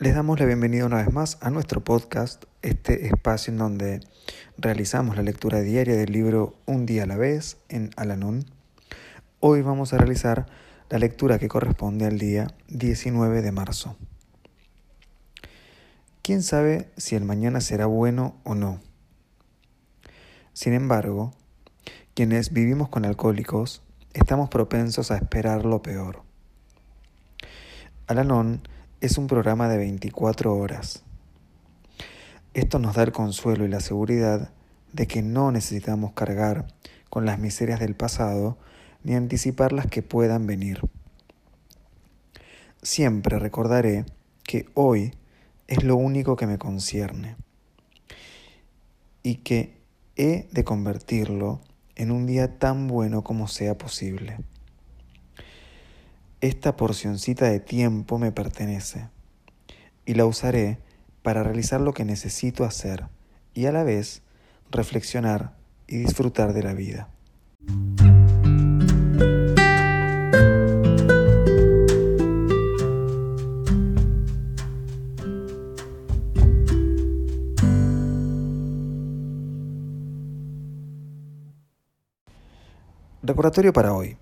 Les damos la bienvenida una vez más a nuestro podcast, este espacio en donde realizamos la lectura diaria del libro Un día a la vez en Alanón. Hoy vamos a realizar la lectura que corresponde al día 19 de marzo. ¿Quién sabe si el mañana será bueno o no? Sin embargo, quienes vivimos con alcohólicos estamos propensos a esperar lo peor. Alanon es un programa de 24 horas. Esto nos da el consuelo y la seguridad de que no necesitamos cargar con las miserias del pasado ni anticipar las que puedan venir. Siempre recordaré que hoy es lo único que me concierne y que he de convertirlo en un día tan bueno como sea posible. Esta porcioncita de tiempo me pertenece y la usaré para realizar lo que necesito hacer y a la vez reflexionar y disfrutar de la vida. Recordatorio para hoy.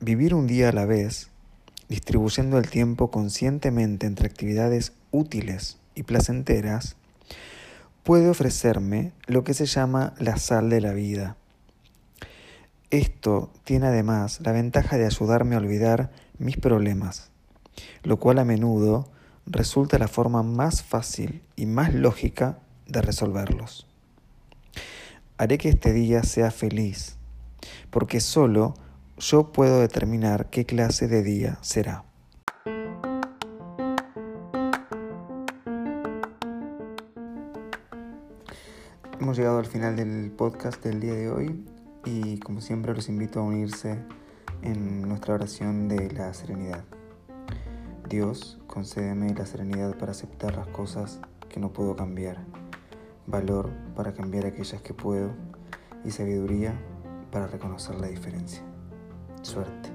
Vivir un día a la vez, distribuyendo el tiempo conscientemente entre actividades útiles y placenteras, puede ofrecerme lo que se llama la sal de la vida. Esto tiene además la ventaja de ayudarme a olvidar mis problemas, lo cual a menudo resulta la forma más fácil y más lógica de resolverlos. Haré que este día sea feliz porque solo yo puedo determinar qué clase de día será. Hemos llegado al final del podcast del día de hoy y como siempre los invito a unirse en nuestra oración de la serenidad. Dios, concédeme la serenidad para aceptar las cosas que no puedo cambiar, valor para cambiar aquellas que puedo y sabiduría para reconocer la diferencia. Suerte.